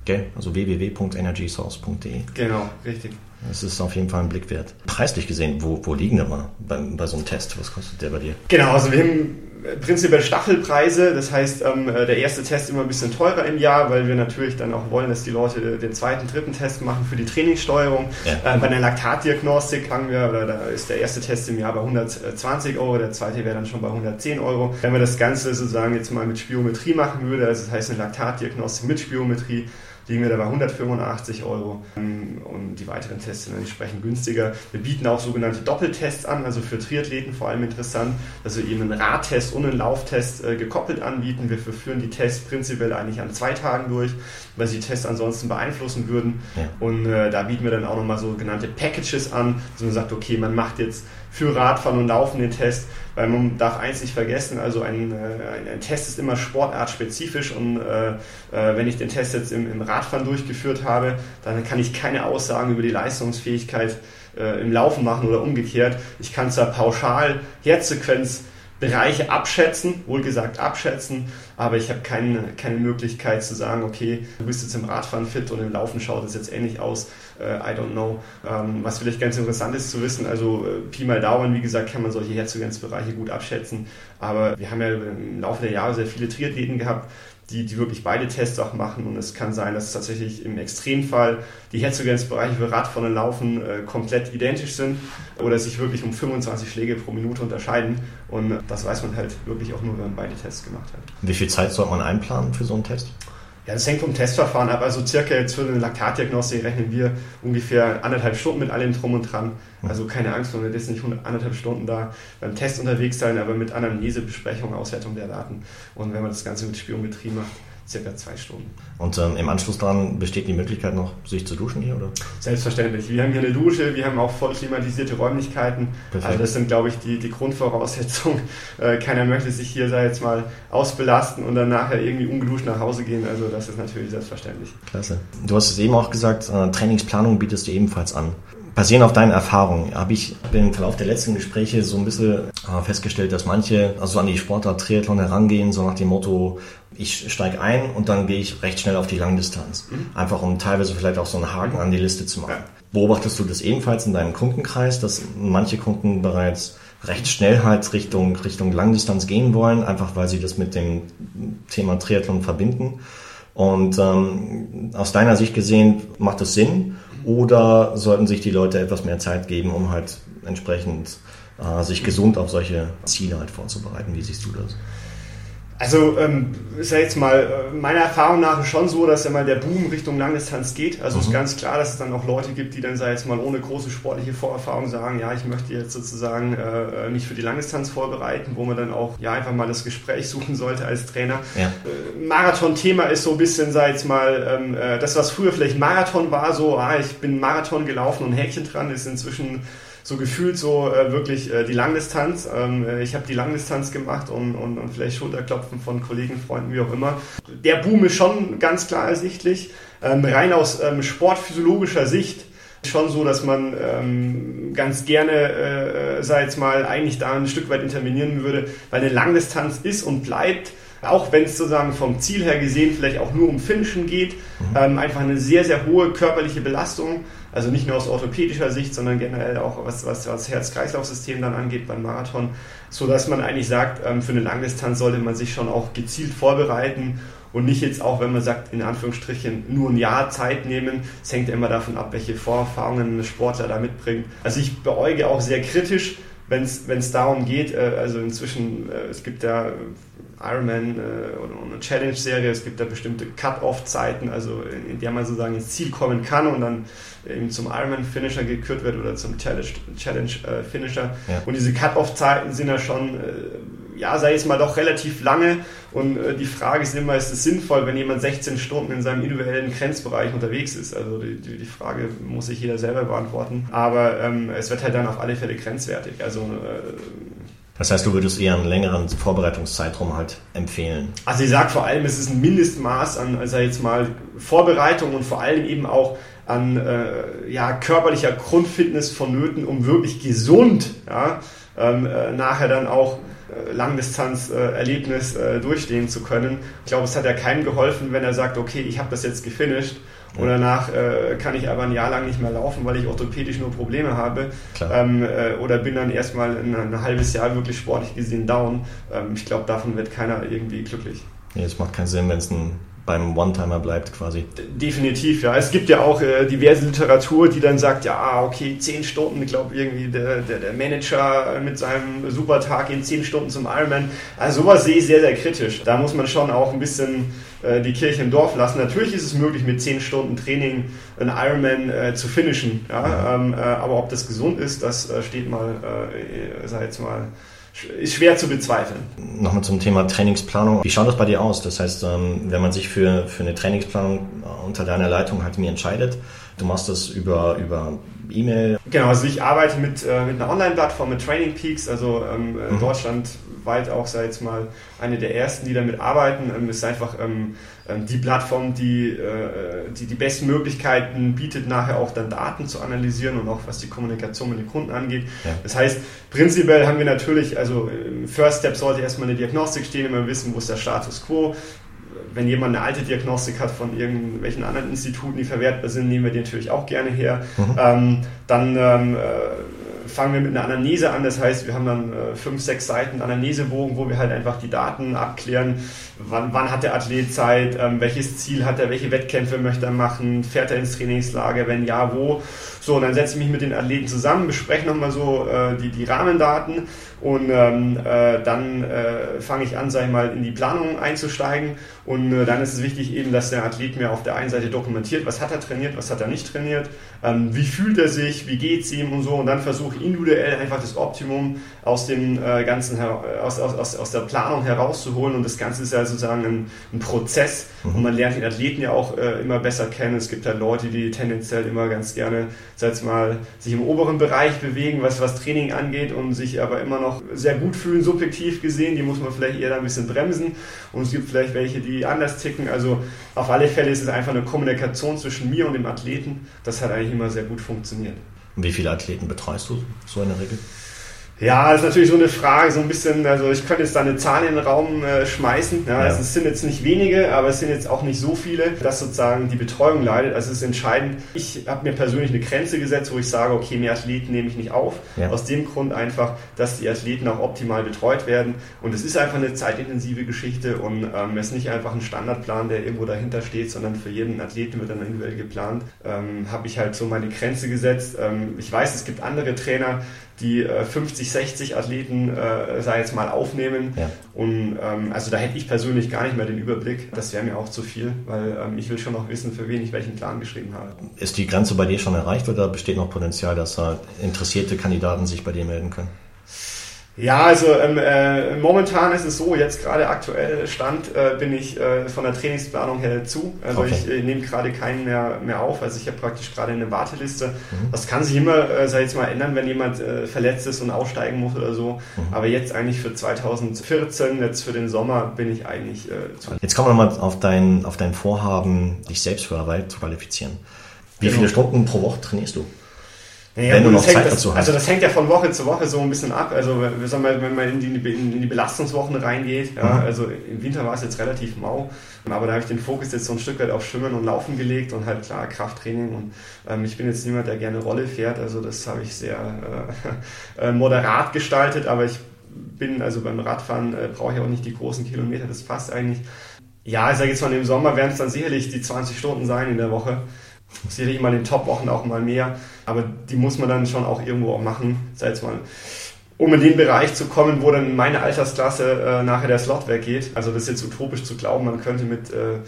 Speaker 3: Okay? Also www.energysource.de.
Speaker 4: Genau, richtig.
Speaker 3: Das ist auf jeden Fall ein Blick wert. Preislich gesehen, wo, wo liegen wir mal bei, bei so einem Test? Was kostet der bei dir?
Speaker 4: Genau, also wir haben prinzipiell Staffelpreise. Das heißt, ähm, äh, der erste Test immer ein bisschen teurer im Jahr, weil wir natürlich dann auch wollen, dass die Leute den zweiten, dritten Test machen für die Trainingssteuerung. Ja. Äh, bei der Laktatdiagnostik fangen wir, oder da ist der erste Test im Jahr bei 120 Euro, der zweite wäre dann schon bei 110 Euro. Wenn man das Ganze sozusagen jetzt mal mit Spiometrie machen würde, also das heißt eine Laktatdiagnostik mit Spiometrie, liegen wir da bei 185 Euro und die weiteren Tests sind entsprechend günstiger. Wir bieten auch sogenannte Doppeltests an, also für Triathleten vor allem interessant, dass wir eben einen Radtest und einen Lauftest äh, gekoppelt anbieten. Wir führen die Tests prinzipiell eigentlich an zwei Tagen durch, weil sie die Tests ansonsten beeinflussen würden. Ja. Und äh, da bieten wir dann auch nochmal sogenannte Packages an, dass man sagt, okay, man macht jetzt für Radfahren und Laufen den Test, weil man darf eins nicht vergessen, also ein, ein, ein Test ist immer sportartspezifisch und äh, wenn ich den Test jetzt im, im Radfahren durchgeführt habe, dann kann ich keine Aussagen über die Leistungsfähigkeit äh, im Laufen machen oder umgekehrt. Ich kann zwar pauschal Herzsequenz Bereiche abschätzen, wohlgesagt abschätzen, aber ich habe keine, keine Möglichkeit zu sagen, okay, du bist jetzt im Radfahren fit und im Laufen schaut es jetzt ähnlich aus. Uh, I don't know. Ähm, was vielleicht ganz interessant ist zu wissen, also uh, Pi mal Daumen, wie gesagt, kann man solche Herzogensbereiche gut abschätzen, aber wir haben ja im Laufe der Jahre sehr viele Triathleten gehabt, die, die wirklich beide Tests auch machen. Und es kann sein, dass tatsächlich im Extremfall die Herzogensbereiche für Radfahren und Laufen äh, komplett identisch sind oder sich wirklich um 25 Schläge pro Minute unterscheiden. Und das weiß man halt wirklich auch nur, wenn man beide Tests gemacht hat.
Speaker 3: Wie viel Zeit sollte man einplanen für so einen Test?
Speaker 4: Ja, das hängt vom Testverfahren ab. Also circa jetzt für eine Laktatdiagnostik rechnen wir ungefähr anderthalb Stunden mit allem drum und dran. Mhm. Also keine Angst, man wird jetzt nicht anderthalb Stunden da beim Test unterwegs sein, aber mit Anamnese, Besprechung, Auswertung der Daten. Und wenn man das Ganze mit Spiometrie macht, circa zwei Stunden.
Speaker 3: Und ähm, im Anschluss daran besteht die Möglichkeit noch, sich zu duschen hier, oder?
Speaker 4: Selbstverständlich. Wir haben hier eine Dusche, wir haben auch voll klimatisierte Räumlichkeiten. Perfekt. Also das sind, glaube ich, die, die Grundvoraussetzungen. Äh, keiner möchte sich hier, sei jetzt mal, ausbelasten und dann nachher irgendwie ungeduscht nach Hause gehen. Also das ist natürlich selbstverständlich.
Speaker 3: Klasse. Du hast es eben auch gesagt, äh, Trainingsplanung bietest du ebenfalls an. Basierend auf deinen Erfahrungen habe ich im Verlauf der letzten Gespräche so ein bisschen äh, festgestellt, dass manche also an die Sportart Triathlon herangehen, so nach dem Motto, ich steige ein und dann gehe ich recht schnell auf die Langdistanz. Mhm. Einfach um teilweise vielleicht auch so einen Haken an die Liste zu machen. Beobachtest du das ebenfalls in deinem Kundenkreis, dass manche Kunden bereits recht schnell halt Richtung, Richtung Langdistanz gehen wollen, einfach weil sie das mit dem Thema Triathlon verbinden? Und ähm, aus deiner Sicht gesehen, macht das Sinn? Oder sollten sich die Leute etwas mehr Zeit geben, um halt entsprechend äh, sich gesund auf solche Ziele halt vorzubereiten? Wie siehst du das?
Speaker 4: Also ähm, ist ja jetzt mal äh, meiner Erfahrung nach schon so, dass ja mal der Boom Richtung Langdistanz geht. Also mhm. ist ganz klar, dass es dann auch Leute gibt, die dann sei jetzt mal ohne große sportliche Vorerfahrung sagen, ja, ich möchte jetzt sozusagen äh, mich für die Langdistanz vorbereiten, wo man dann auch ja einfach mal das Gespräch suchen sollte als Trainer. Ja. Äh, Marathon-Thema ist so ein bisschen, sei jetzt mal, ähm, äh, das was früher vielleicht Marathon war, so, ah, ich bin Marathon gelaufen und Häkchen dran, ist inzwischen so gefühlt so äh, wirklich äh, die Langdistanz. Ähm, äh, ich habe die Langdistanz gemacht und, und, und vielleicht Schulterklopfen von Kollegen, Freunden, wie auch immer. Der Boom ist schon ganz klar ersichtlich. Ähm, rein aus ähm, sportphysiologischer Sicht schon so, dass man ähm, ganz gerne, äh, äh sei jetzt mal, eigentlich da ein Stück weit intervenieren würde, weil eine Langdistanz ist und bleibt auch wenn es sozusagen vom Ziel her gesehen vielleicht auch nur um Finishen geht, mhm. ähm, einfach eine sehr, sehr hohe körperliche Belastung. Also nicht nur aus orthopädischer Sicht, sondern generell auch was, was, was Herz-Kreislauf-System dann angeht beim Marathon, so dass man eigentlich sagt, ähm, für eine Langdistanz sollte man sich schon auch gezielt vorbereiten und nicht jetzt auch, wenn man sagt, in Anführungsstrichen nur ein Jahr Zeit nehmen. Es hängt immer davon ab, welche Vorerfahrungen ein Sportler da mitbringt. Also ich beäuge auch sehr kritisch, wenn es darum geht, äh, also inzwischen, äh, es gibt ja Ironman äh, oder eine Challenge-Serie, es gibt da bestimmte Cut-Off-Zeiten, also in, in, der man sozusagen ins Ziel kommen kann und dann eben zum Ironman-Finisher gekürt wird oder zum Challenge-Finisher. Äh, ja. Und diese Cut-Off-Zeiten sind ja schon, äh, ja, sei es mal doch relativ lange und äh, die Frage ist immer, ist es sinnvoll, wenn jemand 16 Stunden in seinem individuellen Grenzbereich unterwegs ist? Also die, die, die Frage muss sich jeder selber beantworten, aber ähm, es wird halt dann auf alle Fälle grenzwertig. Also äh,
Speaker 3: das heißt, du würdest eher einen längeren Vorbereitungszeitraum halt empfehlen?
Speaker 4: Also ich sage vor allem, es ist ein Mindestmaß an, also jetzt mal Vorbereitung und vor allem eben auch an äh, ja, körperlicher Grundfitness vonnöten, um wirklich gesund ja, ähm, äh, nachher dann auch äh, Langdistanz-Erlebnis äh, durchstehen zu können. Ich glaube, es hat ja keinem geholfen, wenn er sagt, okay, ich habe das jetzt gefinisht und danach äh, kann ich aber ein Jahr lang nicht mehr laufen, weil ich orthopädisch nur Probleme habe. Ähm, äh, oder bin dann erstmal ein, ein, halbes Jahr wirklich sportlich gesehen down. Ähm, ich glaube, davon wird keiner irgendwie glücklich.
Speaker 3: Nee, es macht keinen Sinn, wenn es ein beim One-Timer bleibt quasi.
Speaker 4: Definitiv, ja. Es gibt ja auch äh, diverse Literatur, die dann sagt, ja, ah, okay, zehn Stunden, ich glaube irgendwie der, der, der, Manager mit seinem Supertag in zehn Stunden zum Ironman. Also sowas sehe ich sehr, sehr kritisch. Da muss man schon auch ein bisschen äh, die Kirche im Dorf lassen. Natürlich ist es möglich, mit zehn Stunden Training einen Ironman äh, zu finishen. Ja? Ähm, äh, aber ob das gesund ist, das äh, steht mal, äh, sei jetzt mal ist schwer zu bezweifeln.
Speaker 3: Nochmal zum Thema Trainingsplanung. Wie schaut das bei dir aus? Das heißt, ähm, wenn man sich für, für eine Trainingsplanung äh, unter deiner Leitung halt mir entscheidet, du machst das über, über E-Mail?
Speaker 4: Genau, also ich arbeite mit, äh, mit einer Online-Plattform, mit Training Peaks, also ähm, mhm. deutschlandweit auch, sei jetzt mal, eine der ersten, die damit arbeiten. Ähm, ist einfach ähm, die Plattform, die, äh, die die besten Möglichkeiten bietet, nachher auch dann Daten zu analysieren und auch was die Kommunikation mit den Kunden angeht. Ja. Das heißt, prinzipiell haben wir natürlich, also im First Step sollte erstmal eine Diagnostik stehen, immer wissen, wo ist der Status quo. Wenn jemand eine alte Diagnostik hat von irgendwelchen anderen Instituten, die verwertbar sind, nehmen wir die natürlich auch gerne her. Mhm. Ähm, dann ähm, äh, fangen wir mit einer Anamnese an. Das heißt, wir haben dann äh, fünf, sechs Seiten Anamnesebogen, wo wir halt einfach die Daten abklären. Wann, wann hat der Athlet Zeit? Ähm, welches Ziel hat er? Welche Wettkämpfe möchte er machen? Fährt er ins Trainingslager? Wenn ja, wo? So, und dann setze ich mich mit den Athleten zusammen, bespreche nochmal so äh, die, die Rahmendaten und ähm, äh, dann äh, fange ich an, sag ich mal, in die Planung einzusteigen. Und äh, dann ist es wichtig eben, dass der Athlet mir auf der einen Seite dokumentiert, was hat er trainiert, was hat er nicht trainiert, ähm, wie fühlt er sich, wie geht es ihm und so. Und dann versuche ich individuell einfach das Optimum aus dem äh, ganzen aus, aus, aus der Planung herauszuholen. Und das Ganze ist ja sozusagen ein, ein Prozess. Mhm. Und man lernt den Athleten ja auch äh, immer besser kennen. Es gibt halt Leute, die tendenziell immer ganz gerne, sag mal, sich im oberen Bereich bewegen, was, was Training angeht und sich aber immer noch sehr gut fühlen, subjektiv gesehen. Die muss man vielleicht eher ein bisschen bremsen. Und es gibt vielleicht welche, die anders ticken. Also auf alle Fälle ist es einfach eine Kommunikation zwischen mir und dem Athleten. Das hat eigentlich immer sehr gut funktioniert.
Speaker 3: Wie viele Athleten betreust du so in der Regel?
Speaker 4: Ja, das ist natürlich so eine Frage, so ein bisschen, also ich könnte jetzt da eine Zahl in den Raum äh, schmeißen. Ja, ja. Es sind jetzt nicht wenige, aber es sind jetzt auch nicht so viele, dass sozusagen die Betreuung leidet. Also es ist entscheidend. Ich habe mir persönlich eine Grenze gesetzt, wo ich sage, okay, mehr Athleten nehme ich nicht auf. Ja. Aus dem Grund einfach, dass die Athleten auch optimal betreut werden. Und es ist einfach eine zeitintensive Geschichte und ähm, es ist nicht einfach ein Standardplan, der irgendwo dahinter steht, sondern für jeden Athleten wird dann individuell geplant. Ähm, habe ich halt so meine Grenze gesetzt. Ähm, ich weiß, es gibt andere Trainer, die äh, 50, 60 Athleten, äh, sei jetzt mal, aufnehmen. Ja. Und ähm, also da hätte ich persönlich gar nicht mehr den Überblick. Das wäre mir auch zu viel, weil ähm, ich will schon noch wissen, für wen ich welchen Plan geschrieben habe.
Speaker 3: Ist die Grenze bei dir schon erreicht oder besteht noch Potenzial, dass äh, interessierte Kandidaten sich bei dir melden können?
Speaker 4: Ja, also ähm, äh, momentan ist es so, jetzt gerade aktuell Stand äh, bin ich äh, von der Trainingsplanung her zu. Also okay. ich äh, nehme gerade keinen mehr, mehr auf. Also ich habe praktisch gerade eine Warteliste. Mhm. Das kann sich immer, äh, sag ich jetzt mal, ändern, wenn jemand äh, verletzt ist und aussteigen muss oder so. Mhm. Aber jetzt eigentlich für 2014, jetzt für den Sommer, bin ich eigentlich äh, zu.
Speaker 3: Jetzt kommen wir mal auf dein, auf dein Vorhaben, dich selbst für Arbeit zu qualifizieren. Wie genau. viele Stunden pro Woche trainierst du?
Speaker 4: Ja, wenn du noch Zeit das, dazu hast. Also das hängt ja von Woche zu Woche so ein bisschen ab. Also wenn man, wenn man in die, in die Belastungswochen reingeht, ja, mhm. also im Winter war es jetzt relativ mau, aber da habe ich den Fokus jetzt so ein Stück weit auf Schwimmen und Laufen gelegt und halt klar Krafttraining und ähm, ich bin jetzt niemand, der gerne Rolle fährt, also das habe ich sehr äh, äh, moderat gestaltet, aber ich bin also beim Radfahren äh, brauche ich auch nicht die großen Kilometer, das passt eigentlich. Ja, ich sage jetzt mal im Sommer werden es dann sicherlich die 20 Stunden sein in der Woche. Sicherlich mal in den Top-Wochen auch mal mehr, aber die muss man dann schon auch irgendwo auch machen, sei es mal, um in den Bereich zu kommen, wo dann meine Altersklasse äh, nachher der Slot weggeht. Also das ist jetzt utopisch zu glauben, man könnte mit, äh,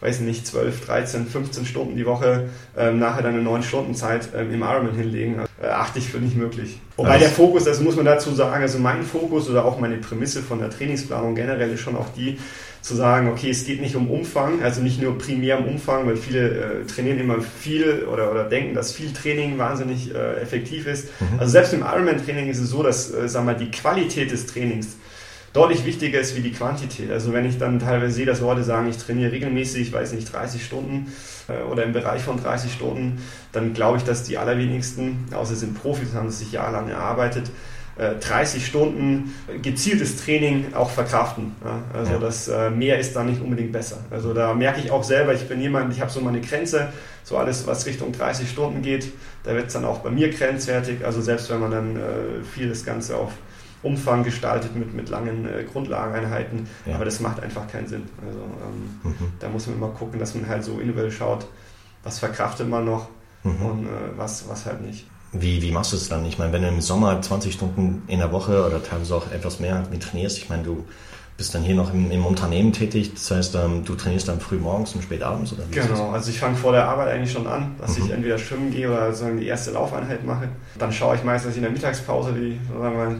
Speaker 4: weiß nicht, 12, 13, 15 Stunden die Woche äh, nachher dann eine 9 Stunden Zeit ähm, im Ironman hinlegen. Äh, achte ich für nicht möglich. Wobei der Fokus, das muss man dazu sagen, also mein Fokus oder auch meine Prämisse von der Trainingsplanung generell ist schon auch die, zu sagen, okay, es geht nicht um Umfang, also nicht nur primär um Umfang, weil viele äh, trainieren immer viel oder, oder denken, dass viel Training wahnsinnig äh, effektiv ist. Mhm. Also selbst im Ironman-Training ist es so, dass, äh, sagen wir, die Qualität des Trainings deutlich wichtiger ist wie die Quantität. Also wenn ich dann teilweise sehe, dass Leute sagen, ich trainiere regelmäßig, ich weiß nicht, 30 Stunden äh, oder im Bereich von 30 Stunden, dann glaube ich, dass die allerwenigsten, außer sind Profis, haben es sich jahrelang erarbeitet, 30 äh, Stunden gezieltes Training auch verkraften. Also das äh, mehr ist da nicht unbedingt besser. Also da merke ich auch selber, ich bin jemand, ich habe so meine Grenze, so alles, was Richtung 30 Stunden geht, da wird es dann auch bei mir grenzwertig. Also selbst wenn man dann äh, viel das Ganze auf Umfang gestaltet mit, mit langen äh, Grundlageneinheiten, ja. aber das macht einfach keinen Sinn. Also ähm, mhm. da muss man immer gucken, dass man halt so individuell schaut, was verkraftet man noch mhm. und äh, was, was halt nicht.
Speaker 3: Wie, wie machst du es dann? Ich meine, wenn du im Sommer 20 Stunden in der Woche oder teilweise auch etwas mehr mit trainierst, ich meine, du bist dann hier noch im, im Unternehmen tätig, das heißt, ähm, du trainierst dann früh morgens und spät abends oder
Speaker 4: wie Genau, also ich fange vor der Arbeit eigentlich schon an, dass mhm. ich entweder schwimmen gehe oder sozusagen die erste Laufeinheit mache. Dann schaue ich meistens in der Mittagspause die,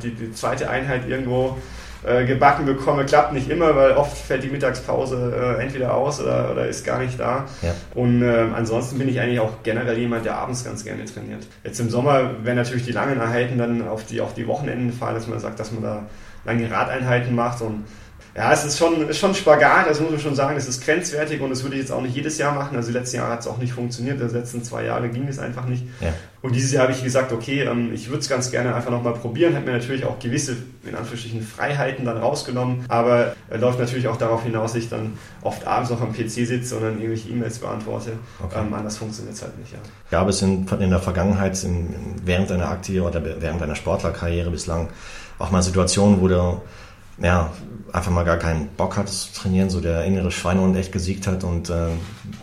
Speaker 4: die, die zweite Einheit irgendwo äh, gebacken bekomme. Klappt nicht immer, weil oft fällt die Mittagspause äh, entweder aus oder, oder ist gar nicht da. Ja. Und äh, ansonsten bin ich eigentlich auch generell jemand, der abends ganz gerne trainiert. Jetzt im Sommer, wenn natürlich die langen Einheiten dann auf die, auf die Wochenenden fallen, dass man sagt, dass man da lange Radeinheiten macht und ja, es ist schon, ist schon Spagat, das muss man schon sagen, es ist grenzwertig und das würde ich jetzt auch nicht jedes Jahr machen. Also die letzten Jahre hat es auch nicht funktioniert, die letzten zwei Jahre ging es einfach nicht. Ja. Und dieses Jahr habe ich gesagt, okay, ähm, ich würde es ganz gerne einfach nochmal probieren, hat mir natürlich auch gewisse, in Anführungsstrichen, Freiheiten dann rausgenommen, aber äh, läuft natürlich auch darauf hinaus, dass ich dann oft abends noch am PC sitze und dann irgendwelche E-Mails beantworte. Okay. Ähm, anders funktioniert es halt nicht, ja.
Speaker 3: Gab es in, in der Vergangenheit, in, während deiner aktiven oder während deiner Sportlerkarriere bislang auch mal Situationen, wo du ja, einfach mal gar keinen Bock hat zu trainieren, so der innere Schweinehund echt gesiegt hat und äh,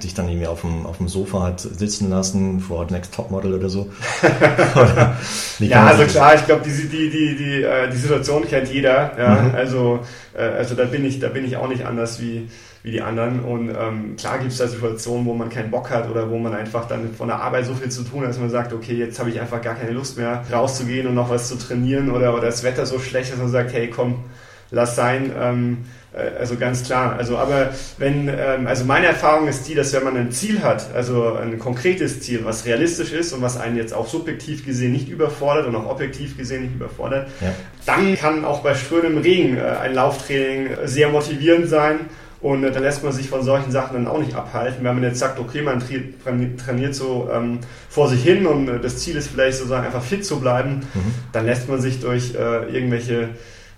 Speaker 3: dich dann irgendwie auf dem, auf dem Sofa hat sitzen lassen vor Next Topmodel oder so.
Speaker 4: oder, ja, also klar, ich glaube, die, die, die, die, äh, die Situation kennt jeder. Ja? Mhm. Also, äh, also da bin ich, da bin ich auch nicht anders wie, wie die anderen. Und ähm, klar gibt es da Situationen, wo man keinen Bock hat oder wo man einfach dann von der Arbeit so viel zu tun hat, dass man sagt, okay, jetzt habe ich einfach gar keine Lust mehr rauszugehen und noch was zu trainieren oder, oder das Wetter so schlecht, dass man sagt, hey komm, lass sein. Ähm, äh, also ganz klar. Also aber wenn, ähm, also meine Erfahrung ist die, dass wenn man ein Ziel hat, also ein konkretes Ziel, was realistisch ist und was einen jetzt auch subjektiv gesehen nicht überfordert und auch objektiv gesehen nicht überfordert, ja. dann kann auch bei strömendem Regen äh, ein Lauftraining sehr motivierend sein. Und äh, dann lässt man sich von solchen Sachen dann auch nicht abhalten. Wenn man jetzt sagt, okay, man trainiert so ähm, vor sich hin und äh, das Ziel ist vielleicht sozusagen einfach fit zu bleiben, mhm. dann lässt man sich durch äh, irgendwelche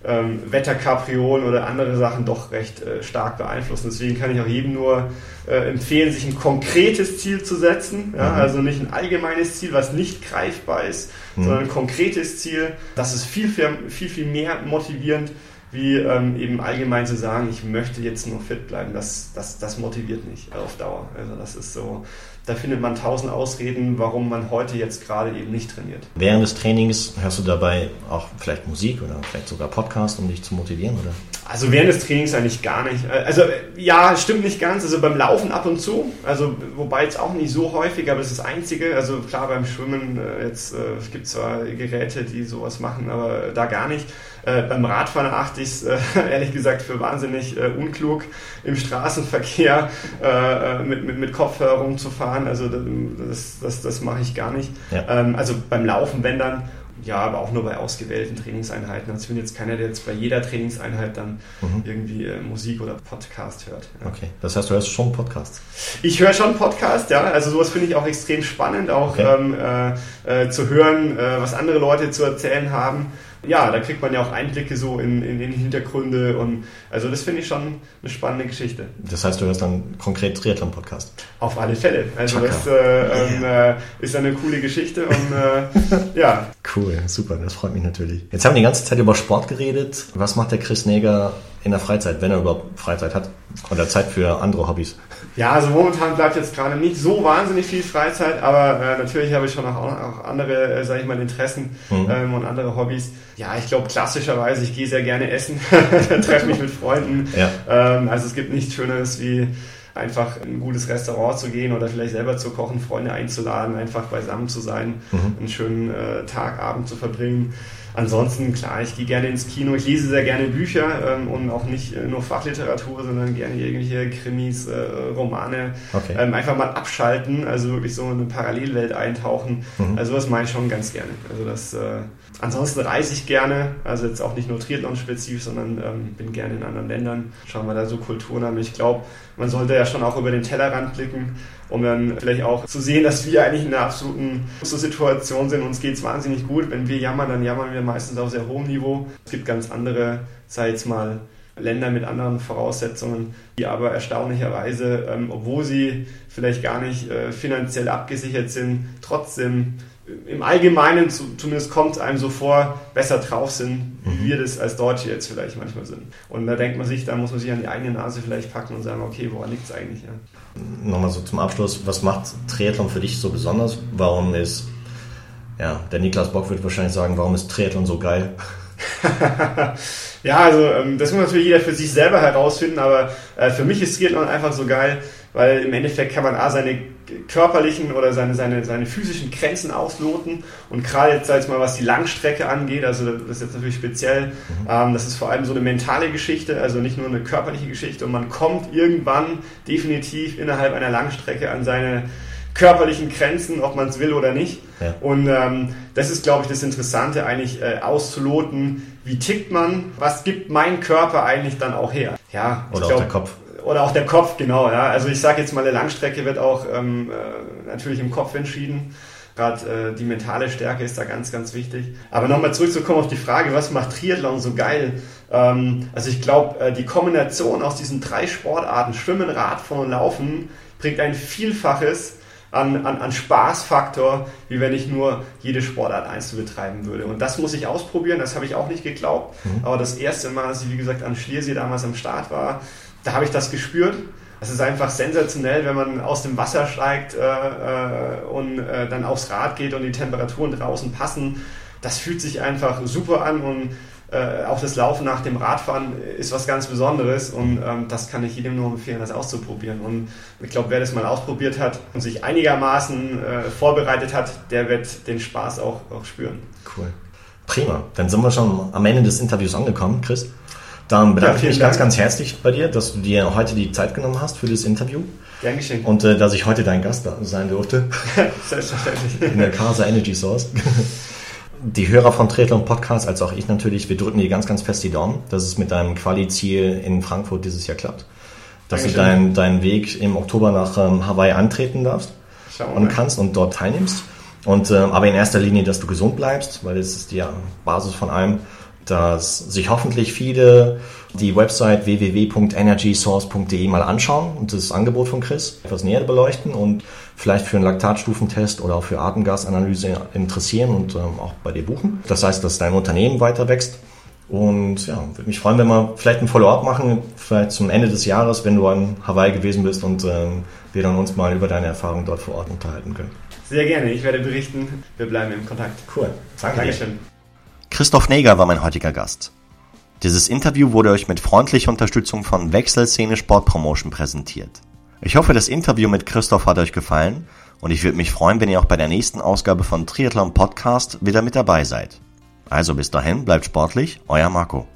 Speaker 4: ähm, Wetterkapriolen oder andere Sachen doch recht äh, stark beeinflussen. Deswegen kann ich auch jedem nur äh, empfehlen, sich ein konkretes Ziel zu setzen. Ja? Mhm. Also nicht ein allgemeines Ziel, was nicht greifbar ist, mhm. sondern ein konkretes Ziel. Das ist viel, viel, viel, viel mehr motivierend, wie ähm, eben allgemein zu sagen, ich möchte jetzt nur fit bleiben. Das, das, das motiviert nicht auf Dauer. Also das ist so da findet man tausend Ausreden, warum man heute jetzt gerade eben nicht trainiert.
Speaker 3: Während des Trainings hörst du dabei auch vielleicht Musik oder vielleicht sogar Podcast, um dich zu motivieren, oder?
Speaker 4: Also während des Trainings eigentlich gar nicht. Also ja, stimmt nicht ganz. Also beim Laufen ab und zu. Also wobei jetzt auch nicht so häufig, aber es ist das Einzige. Also klar beim Schwimmen äh, jetzt äh, es gibt zwar Geräte, die sowas machen, aber da gar nicht. Äh, beim Radfahren achte ich es äh, ehrlich gesagt für wahnsinnig äh, unklug, im Straßenverkehr äh, äh, mit, mit, mit Kopfhörer rumzufahren. Also das, das, das mache ich gar nicht. Ja. Ähm, also beim Laufen, wenn dann, ja, aber auch nur bei ausgewählten Trainingseinheiten. Also ich bin jetzt keiner, der jetzt bei jeder Trainingseinheit dann mhm. irgendwie äh, Musik oder Podcast hört.
Speaker 3: Ja. Okay, das heißt, du hörst schon Podcasts?
Speaker 4: Ich höre schon Podcasts, ja. Also sowas finde ich auch extrem spannend, auch okay. ähm, äh, äh, zu hören, was andere Leute zu erzählen haben ja, da kriegt man ja auch Einblicke so in, in, in Hintergründe und also das finde ich schon eine spannende Geschichte.
Speaker 3: Das heißt, du hörst dann konkret Triathlon-Podcast?
Speaker 4: Auf alle Fälle. Also Chaka. das äh, yeah. äh, ist eine coole Geschichte und äh, ja.
Speaker 3: Cool, super, das freut mich natürlich. Jetzt haben wir die ganze Zeit über Sport geredet. Was macht der Chris Neger in der Freizeit, wenn er überhaupt Freizeit hat oder Zeit für andere Hobbys?
Speaker 4: Ja, also momentan bleibt jetzt gerade nicht so wahnsinnig viel Freizeit, aber äh, natürlich habe ich schon auch, auch andere, äh, sage ich mal, Interessen mhm. ähm, und andere Hobbys. Ja, ich glaube klassischerweise, ich gehe sehr gerne essen, treffe mich mit Freunden. Ja. Ähm, also es gibt nichts Schöneres wie einfach in ein gutes Restaurant zu gehen oder vielleicht selber zu kochen, Freunde einzuladen, einfach beisammen zu sein, mhm. einen schönen äh, Tag, Abend zu verbringen. Ansonsten, klar, ich gehe gerne ins Kino, ich lese sehr gerne Bücher ähm, und auch nicht äh, nur Fachliteratur, sondern gerne irgendwelche Krimis, äh, Romane. Okay. Ähm, einfach mal abschalten, also wirklich so in eine Parallelwelt eintauchen. Mhm. Also das mache ich schon ganz gerne. Also das, äh, ansonsten reise ich gerne, also jetzt auch nicht nur Triathlon-spezifisch, sondern ähm, bin gerne in anderen Ländern, schauen wir da so Kulturen an. Ich glaube, man sollte ja schon auch über den Tellerrand blicken um dann vielleicht auch zu sehen, dass wir eigentlich in einer absoluten Situation sind. Uns geht es wahnsinnig gut. Wenn wir jammern, dann jammern wir meistens auf sehr hohem Niveau. Es gibt ganz andere, sei jetzt mal Länder mit anderen Voraussetzungen, die aber erstaunlicherweise, ähm, obwohl sie vielleicht gar nicht äh, finanziell abgesichert sind, trotzdem im Allgemeinen zumindest kommt einem so vor, besser drauf sind, wie mhm. wir das als Deutsche jetzt vielleicht manchmal sind. Und da denkt man sich, da muss man sich an die eigene Nase vielleicht packen und sagen, okay, woran liegt es eigentlich? Ja.
Speaker 3: Nochmal so zum Abschluss, was macht Triathlon für dich so besonders? Warum ist, ja, der Niklas Bock wird wahrscheinlich sagen, warum ist Triathlon so geil?
Speaker 4: ja, also ähm, das muss natürlich jeder für sich selber herausfinden, aber äh, für mich ist Triathlon einfach so geil, weil im Endeffekt kann man A seine körperlichen oder seine, seine, seine physischen Grenzen ausloten. Und gerade jetzt, sag ich mal, was die Langstrecke angeht, also das ist jetzt natürlich speziell, mhm. ähm, das ist vor allem so eine mentale Geschichte, also nicht nur eine körperliche Geschichte. Und man kommt irgendwann definitiv innerhalb einer Langstrecke an seine körperlichen Grenzen, ob man es will oder nicht. Ja. Und ähm, das ist, glaube ich, das Interessante, eigentlich äh, auszuloten, wie tickt man, was gibt mein Körper eigentlich dann auch her.
Speaker 3: Ja, oder glaub, auch der Kopf.
Speaker 4: Oder auch der Kopf, genau. Ja. Also ich sage jetzt mal, eine Langstrecke wird auch ähm, äh, natürlich im Kopf entschieden. Gerade äh, die mentale Stärke ist da ganz, ganz wichtig. Aber nochmal zurückzukommen auf die Frage, was macht Triathlon so geil? Ähm, also ich glaube, äh, die Kombination aus diesen drei Sportarten, Schwimmen, Radfahren und Laufen, bringt ein Vielfaches an, an, an Spaßfaktor, wie wenn ich nur jede Sportart einzeln betreiben würde. Und das muss ich ausprobieren, das habe ich auch nicht geglaubt. Mhm. Aber das erste Mal, als ich, wie gesagt, an Schliersee damals am Start war, da habe ich das gespürt. Es ist einfach sensationell, wenn man aus dem Wasser steigt äh, äh, und äh, dann aufs Rad geht und die Temperaturen draußen passen. Das fühlt sich einfach super an und äh, auch das Laufen nach dem Radfahren ist was ganz Besonderes und ähm, das kann ich jedem nur empfehlen, das auszuprobieren. Und ich glaube, wer das mal ausprobiert hat und sich einigermaßen äh, vorbereitet hat, der wird den Spaß auch, auch spüren.
Speaker 3: Cool. Prima. Dann sind wir schon am Ende des Interviews angekommen, Chris. Dann bedanke ja, ich mich Dank. ganz, ganz herzlich bei dir, dass du dir heute die Zeit genommen hast für das Interview.
Speaker 4: Gern geschehen.
Speaker 3: Und äh, dass ich heute dein Gast sein durfte.
Speaker 4: Selbstverständlich.
Speaker 3: In der Casa Energy Source die Hörer von Triathlon Podcast, als auch ich natürlich, wir drücken dir ganz, ganz fest die Daumen, dass es mit deinem Quali-Ziel in Frankfurt dieses Jahr klappt. Dass Dankeschön. du deinen deinen Weg im Oktober nach ähm, Hawaii antreten darfst und kannst und dort teilnimmst. Und ähm, aber in erster Linie, dass du gesund bleibst, weil das ist die Basis von allem, dass sich hoffentlich viele die Website www.energysource.de mal anschauen und das Angebot von Chris etwas näher beleuchten und vielleicht für einen Laktatstufentest oder auch für Atemgasanalyse interessieren und ähm, auch bei dir buchen. Das heißt, dass dein Unternehmen weiter wächst. Und ja, würde mich freuen, wenn wir vielleicht ein Follow-up machen, vielleicht zum Ende des Jahres, wenn du an Hawaii gewesen bist und ähm, wir dann uns mal über deine Erfahrungen dort vor Ort unterhalten können.
Speaker 4: Sehr gerne, ich werde berichten. Wir bleiben im Kontakt.
Speaker 3: Cool.
Speaker 4: Danke Dankeschön.
Speaker 3: Christoph Neger war mein heutiger Gast. Dieses Interview wurde euch mit freundlicher Unterstützung von Wechselszene Sportpromotion präsentiert. Ich hoffe, das Interview mit Christoph hat euch gefallen und ich würde mich freuen, wenn ihr auch bei der nächsten Ausgabe von Triathlon Podcast wieder mit dabei seid. Also bis dahin, bleibt sportlich, euer Marco.